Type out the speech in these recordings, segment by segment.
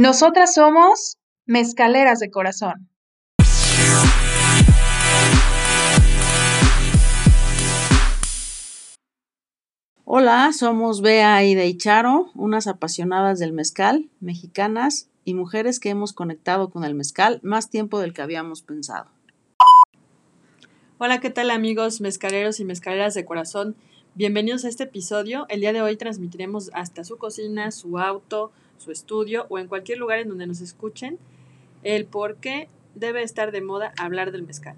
Nosotras somos mezcaleras de corazón. Hola, somos Bea y Deicharo, unas apasionadas del mezcal, mexicanas y mujeres que hemos conectado con el mezcal más tiempo del que habíamos pensado. Hola, ¿qué tal amigos mezcaleros y mezcaleras de corazón? Bienvenidos a este episodio. El día de hoy transmitiremos hasta su cocina, su auto, su estudio o en cualquier lugar en donde nos escuchen el por qué debe estar de moda hablar del mezcal.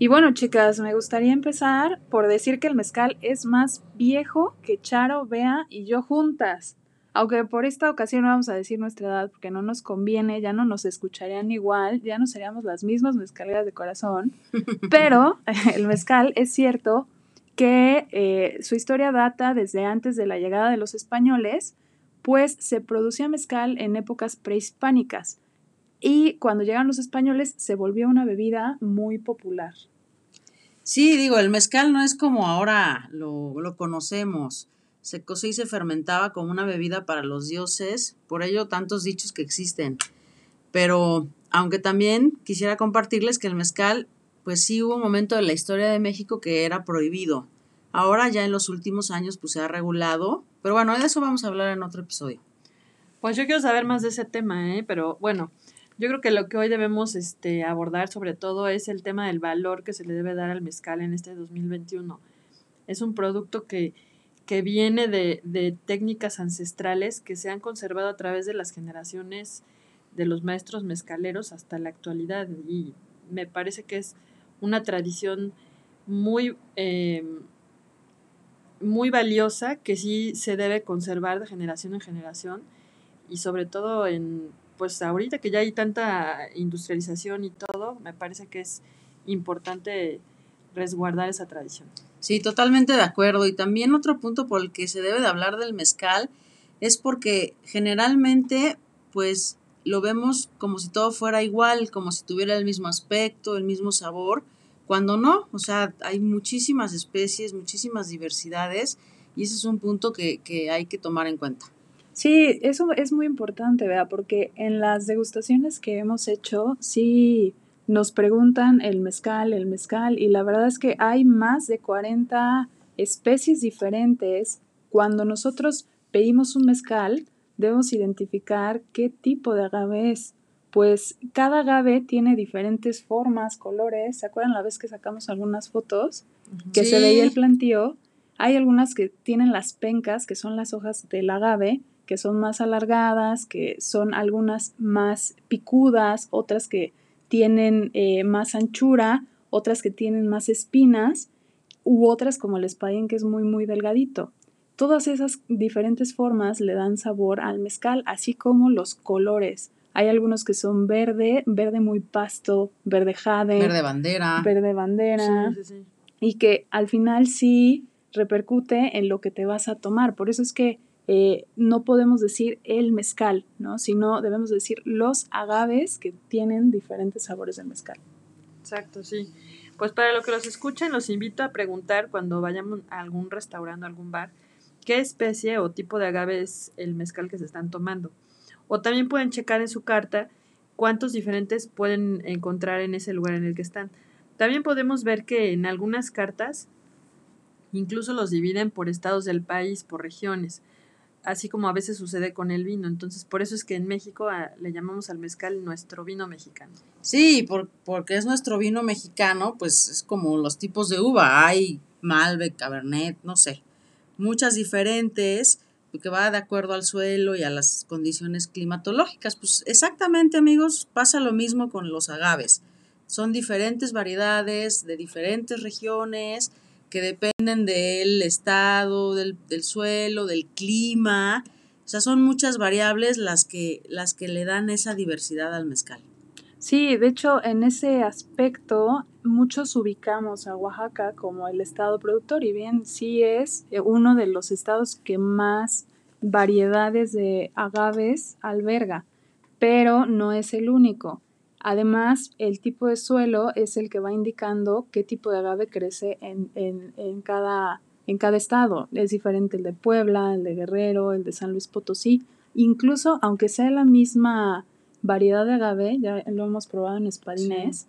Y bueno, chicas, me gustaría empezar por decir que el mezcal es más viejo que Charo, Bea y yo juntas. Aunque por esta ocasión no vamos a decir nuestra edad porque no nos conviene, ya no nos escucharían igual, ya no seríamos las mismas mezcaleras de corazón. Pero el mezcal es cierto que eh, su historia data desde antes de la llegada de los españoles, pues se producía mezcal en épocas prehispánicas y cuando llegan los españoles se volvió una bebida muy popular. Sí, digo, el mezcal no es como ahora lo, lo conocemos. Se cocía y se fermentaba como una bebida para los dioses, por ello tantos dichos que existen. Pero aunque también quisiera compartirles que el mezcal, pues sí hubo un momento de la historia de México que era prohibido. Ahora ya en los últimos años pues se ha regulado, pero bueno, de eso vamos a hablar en otro episodio. Pues yo quiero saber más de ese tema, ¿eh? pero bueno, yo creo que lo que hoy debemos este, abordar sobre todo es el tema del valor que se le debe dar al mezcal en este 2021. Es un producto que, que viene de, de técnicas ancestrales que se han conservado a través de las generaciones de los maestros mezcaleros hasta la actualidad y me parece que es una tradición muy, eh, muy valiosa que sí se debe conservar de generación en generación y sobre todo en pues ahorita que ya hay tanta industrialización y todo, me parece que es importante resguardar esa tradición. Sí, totalmente de acuerdo. Y también otro punto por el que se debe de hablar del mezcal es porque generalmente, pues, lo vemos como si todo fuera igual, como si tuviera el mismo aspecto, el mismo sabor, cuando no, o sea, hay muchísimas especies, muchísimas diversidades, y ese es un punto que, que hay que tomar en cuenta. Sí, eso es muy importante, vea, porque en las degustaciones que hemos hecho, sí nos preguntan el mezcal, el mezcal, y la verdad es que hay más de 40 especies diferentes. Cuando nosotros pedimos un mezcal, debemos identificar qué tipo de agave es. Pues cada agave tiene diferentes formas, colores. ¿Se acuerdan la vez que sacamos algunas fotos? Que se veía el plantío. Hay algunas que tienen las pencas, que son las hojas del agave, que son más alargadas, que son algunas más picudas, otras que tienen eh, más anchura, otras que tienen más espinas, u otras como el espadín que es muy muy delgadito. Todas esas diferentes formas le dan sabor al mezcal, así como los colores. Hay algunos que son verde, verde muy pasto, verde jade, verde bandera, verde bandera, sí, sí, sí. y que al final sí repercute en lo que te vas a tomar. Por eso es que eh, no podemos decir el mezcal, ¿no? Sino debemos decir los agaves que tienen diferentes sabores del mezcal. Exacto, sí. Pues para lo que los escuchen, los invito a preguntar cuando vayamos a algún restaurante, a algún bar, qué especie o tipo de agave es el mezcal que se están tomando. O también pueden checar en su carta cuántos diferentes pueden encontrar en ese lugar en el que están. También podemos ver que en algunas cartas incluso los dividen por estados del país, por regiones así como a veces sucede con el vino. Entonces, por eso es que en México a, le llamamos al mezcal nuestro vino mexicano. Sí, por, porque es nuestro vino mexicano, pues es como los tipos de uva. Hay Malbec, Cabernet, no sé, muchas diferentes, que va de acuerdo al suelo y a las condiciones climatológicas. Pues exactamente, amigos, pasa lo mismo con los agaves. Son diferentes variedades de diferentes regiones que dependen del estado, del, del, suelo, del clima. O sea, son muchas variables las que, las que le dan esa diversidad al mezcal. Sí, de hecho, en ese aspecto, muchos ubicamos a Oaxaca como el estado productor, y bien, sí es uno de los estados que más variedades de agaves alberga, pero no es el único. Además, el tipo de suelo es el que va indicando qué tipo de agave crece en, en, en, cada, en cada estado. Es diferente el de Puebla, el de Guerrero, el de San Luis Potosí. incluso aunque sea la misma variedad de agave, ya lo hemos probado en espadines,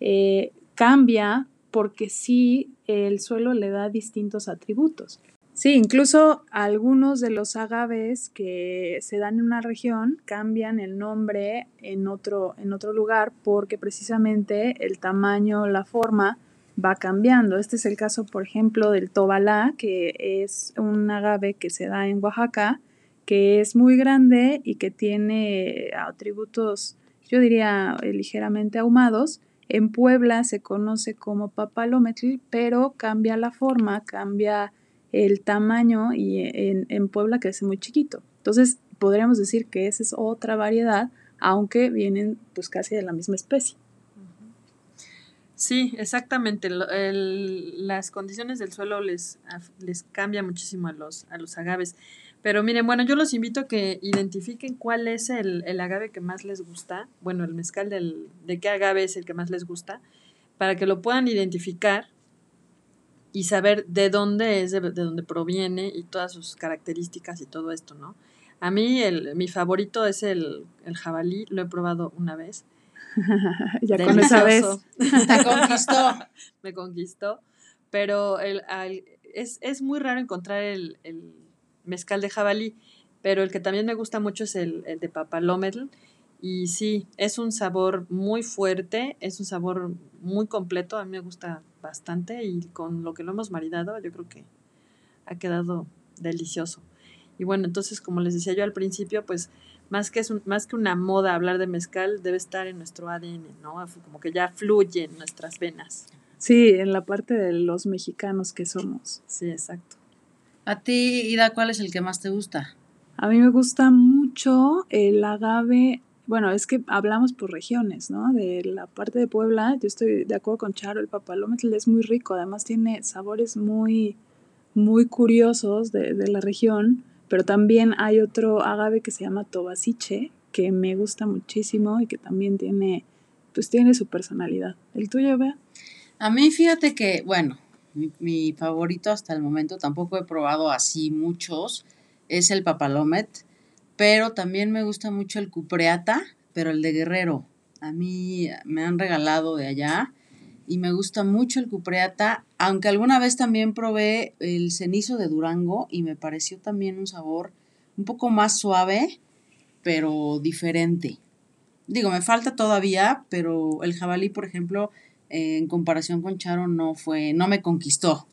eh, cambia porque sí el suelo le da distintos atributos. Sí, incluso algunos de los agaves que se dan en una región cambian el nombre en otro, en otro lugar porque precisamente el tamaño, la forma va cambiando. Este es el caso, por ejemplo, del tobalá, que es un agave que se da en Oaxaca, que es muy grande y que tiene atributos, yo diría, ligeramente ahumados. En Puebla se conoce como papalometl, pero cambia la forma, cambia el tamaño y en, en Puebla crece muy chiquito. Entonces, podríamos decir que esa es otra variedad, aunque vienen pues casi de la misma especie. Sí, exactamente. las condiciones del suelo les, les cambia muchísimo a los, a los agaves. Pero miren, bueno, yo los invito a que identifiquen cuál es el, el agave que más les gusta. Bueno, el mezcal del, de qué agave es el que más les gusta, para que lo puedan identificar y saber de dónde es, de, dónde proviene y todas sus características y todo esto, ¿no? A mí el, mi favorito es el, el jabalí, lo he probado una vez. ya con esa vez. Te conquistó. Me conquistó. Pero el, es, es, muy raro encontrar el, el, mezcal de jabalí, pero el que también me gusta mucho es el, el de papalometl. Y sí, es un sabor muy fuerte, es un sabor muy completo, a mí me gusta bastante y con lo que lo hemos maridado yo creo que ha quedado delicioso. Y bueno, entonces como les decía yo al principio, pues más que, es más que una moda hablar de mezcal, debe estar en nuestro ADN, ¿no? Como que ya fluye en nuestras venas. Sí, en la parte de los mexicanos que somos. Sí, exacto. A ti, Ida, ¿cuál es el que más te gusta? A mí me gusta mucho el agave bueno, es que hablamos por regiones, ¿no? De la parte de Puebla, yo estoy de acuerdo con Charo, el papalometl es muy rico, además tiene sabores muy, muy curiosos de, de la región, pero también hay otro agave que se llama tobasiche, que me gusta muchísimo y que también tiene, pues tiene su personalidad. ¿El tuyo, Bea? A mí fíjate que, bueno, mi, favorito hasta el momento, tampoco he probado así muchos, es el papalomet pero también me gusta mucho el cupreata, pero el de Guerrero. A mí me han regalado de allá y me gusta mucho el cupreata, aunque alguna vez también probé el cenizo de Durango y me pareció también un sabor un poco más suave, pero diferente. Digo, me falta todavía, pero el jabalí, por ejemplo, en comparación con Charo no fue, no me conquistó.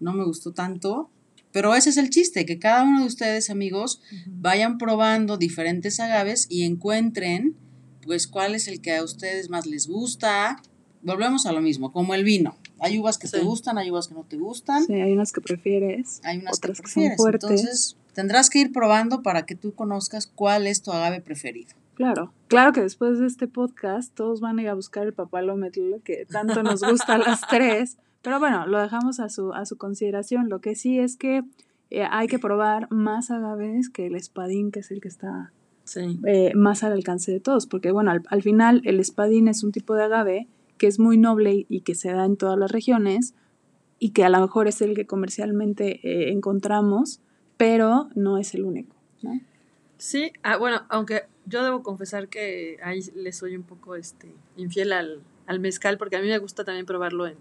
No me gustó tanto, pero ese es el chiste, que cada uno de ustedes, amigos, vayan probando diferentes agaves y encuentren, pues, cuál es el que a ustedes más les gusta. Volvemos a lo mismo, como el vino. Hay uvas que te gustan, hay uvas que no te gustan. Sí, hay unas que prefieres. Hay unas que prefieres. Entonces, tendrás que ir probando para que tú conozcas cuál es tu agave preferido. Claro, claro que después de este podcast todos van a ir a buscar el papalometl que tanto nos gusta a las tres pero bueno, lo dejamos a su, a su consideración. Lo que sí es que eh, hay que probar más agaves que el espadín, que es el que está eh, más al alcance de todos. Porque bueno, al, final el espadín es un tipo de agave que es muy noble y que se da en todas las regiones y que a lo mejor es el que comercialmente eh, encontramos, pero no es el único. ¿no? Sí, ah, bueno, aunque yo debo confesar que ahí le soy un poco este, infiel al, al mezcal, porque a mí me gusta también probarlo en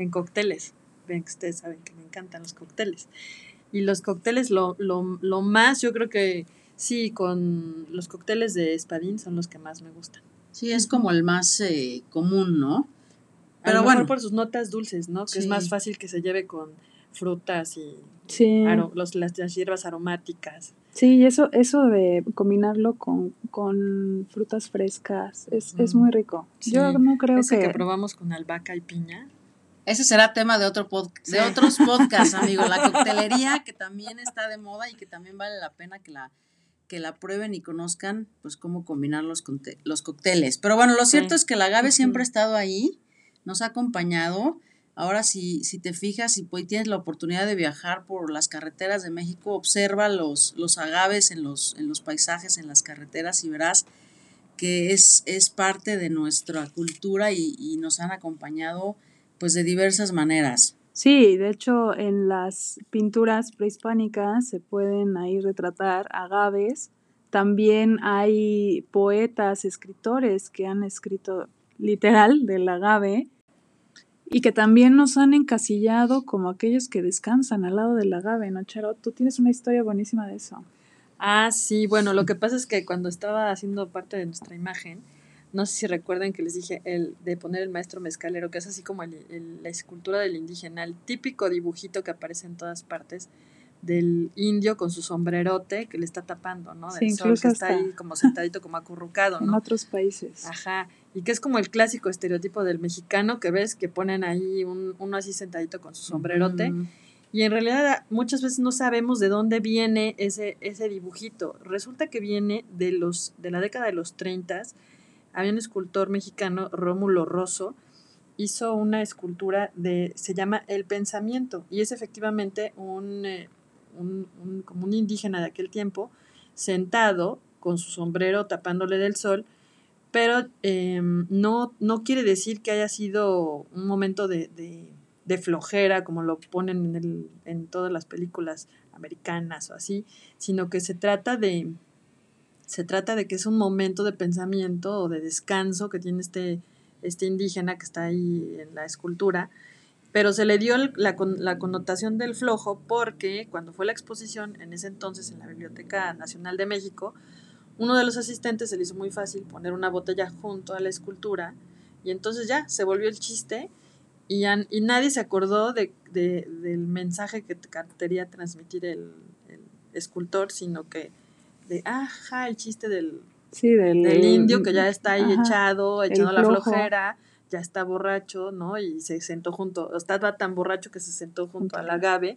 en cócteles. Ven que ustedes saben que me encantan los cócteles. Y los cócteles, lo, lo, lo más, yo creo que sí, con los cócteles de espadín son los que más me gustan. Sí, es como el más eh, común, ¿no? Pero bueno. por sus notas dulces, ¿no? Que es más fácil que se lleve con frutas y sí. los, las, hierbas aromáticas. Sí, y eso, eso de combinarlo con, con frutas frescas es, es muy rico. Yo no creo Ese que... que probamos con albahaca y piña. Ese será tema de, otro de otros podcasts, amigo. La coctelería, que también está de moda y que también vale la pena que la, que la prueben y conozcan, pues, cómo combinar los, los cócteles. Pero bueno, lo cierto es que el agave siempre ha estado ahí, nos ha acompañado. Ahora, si, si te fijas y pues, tienes la oportunidad de viajar por las carreteras de México, observa los, los agaves en los, en los paisajes, en las carreteras y verás que es, es parte de nuestra cultura y, y nos han acompañado pues de diversas maneras. Sí, de hecho en las pinturas prehispánicas se pueden ahí retratar agaves. También hay poetas, escritores que han escrito literal del agave y que también nos han encasillado como aquellos que descansan al lado del agave, ¿no, Charo? Tú tienes una historia buenísima de eso. Ah, sí, bueno, lo que pasa es que cuando estaba haciendo parte de nuestra imagen, no sé si recuerdan que les dije el de poner el maestro mezcalero, que es así como la escultura del indígena, el típico dibujito que aparece en todas partes del indio con su sombrerote que le está tapando, ¿no? Del sol que está ahí como sentadito, como acurrucado, ¿no? En otros países. Ajá. Y que es como el clásico estereotipo del mexicano que ves que ponen ahí un, uno así sentadito con su sombrerote. Y en realidad muchas veces no sabemos de dónde viene ese, ese dibujito. Resulta que viene de los, de la década de los 30 había un escultor mexicano, Rómulo Rosso, hizo una escultura de, se llama El Pensamiento, y es efectivamente un, eh, un, como un indígena de aquel tiempo, sentado con su sombrero tapándole del sol, pero em, no, no quiere decir que haya sido un momento de, de, flojera, como lo ponen en, el, en todas las películas americanas o así, sino que se trata de, se trata de que es un momento de pensamiento o de descanso que tiene este, este indígena que está ahí en la escultura, pero se le dio la, la, connotación del flojo porque cuando fue la exposición, en ese entonces en la Biblioteca Nacional de México, uno de los asistentes se le hizo muy fácil poner una botella junto a la escultura y entonces ya se volvió el chiste y, y nadie se acordó de, del mensaje que quería transmitir el, el escultor, sino que de, ajá, el chiste del, del, indio que ya está ahí echado, echando la flojera, ya está borracho, ¿no? Y se sentó junto, estaba tan borracho que se sentó junto al agave.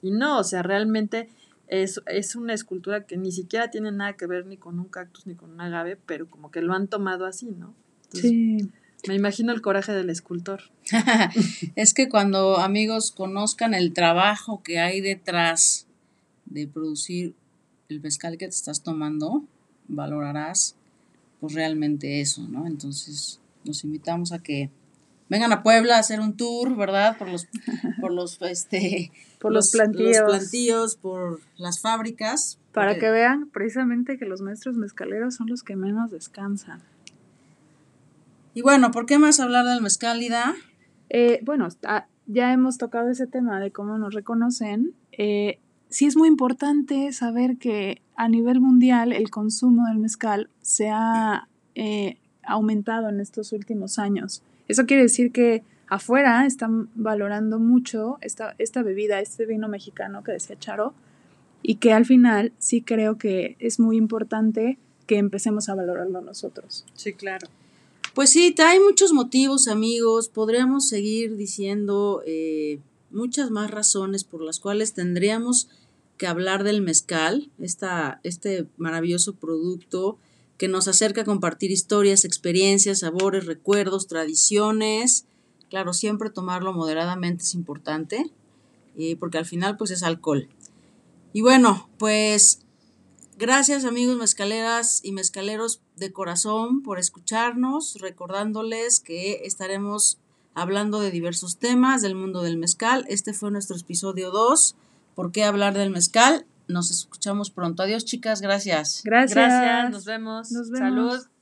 Y no, o sea, realmente es, es una escultura que ni siquiera tiene nada que ver ni con un cactus ni con un agave, pero como que lo han tomado así, ¿no? sí. Me imagino el coraje del escultor. es que cuando amigos conozcan el trabajo que hay detrás de producir el mezcal que te estás tomando, valorarás pues realmente eso, ¿no? Entonces, los invitamos a que vengan a Puebla a hacer un tour, ¿verdad? Por los por los este por los, plantíos. por las fábricas, para que vean precisamente que los maestros mezcaleros son los que menos descansan. Y bueno, ¿por qué más hablar del mezcal, eh, bueno, ya hemos tocado ese tema de cómo nos reconocen. Eh, sí es muy importante saber que a nivel mundial el consumo del mezcal se ha eh, aumentado en estos últimos años. Eso quiere decir que afuera están valorando mucho esta, esta bebida, este vino mexicano que decía Charo, y que al final sí creo que es muy importante que empecemos a valorarlo nosotros. Sí, claro. Pues sí, hay muchos motivos, amigos. Podríamos seguir diciendo eh, muchas más razones por las cuales tendríamos que hablar del mezcal, esta, este maravilloso producto que nos acerca a compartir historias, experiencias, sabores, recuerdos, tradiciones. Claro, siempre tomarlo moderadamente es importante, eh, porque al final pues es alcohol. Y bueno, pues gracias amigos mezcaleras y mezcaleros de corazón por escucharnos, recordándoles que estaremos hablando de diversos temas del mundo del mezcal. Este fue nuestro episodio 2. ¿Por qué hablar del mezcal? Nos escuchamos pronto. Adiós, chicas. Gracias. Gracias. Gracias. Nos vemos. Nos vemos. Salud.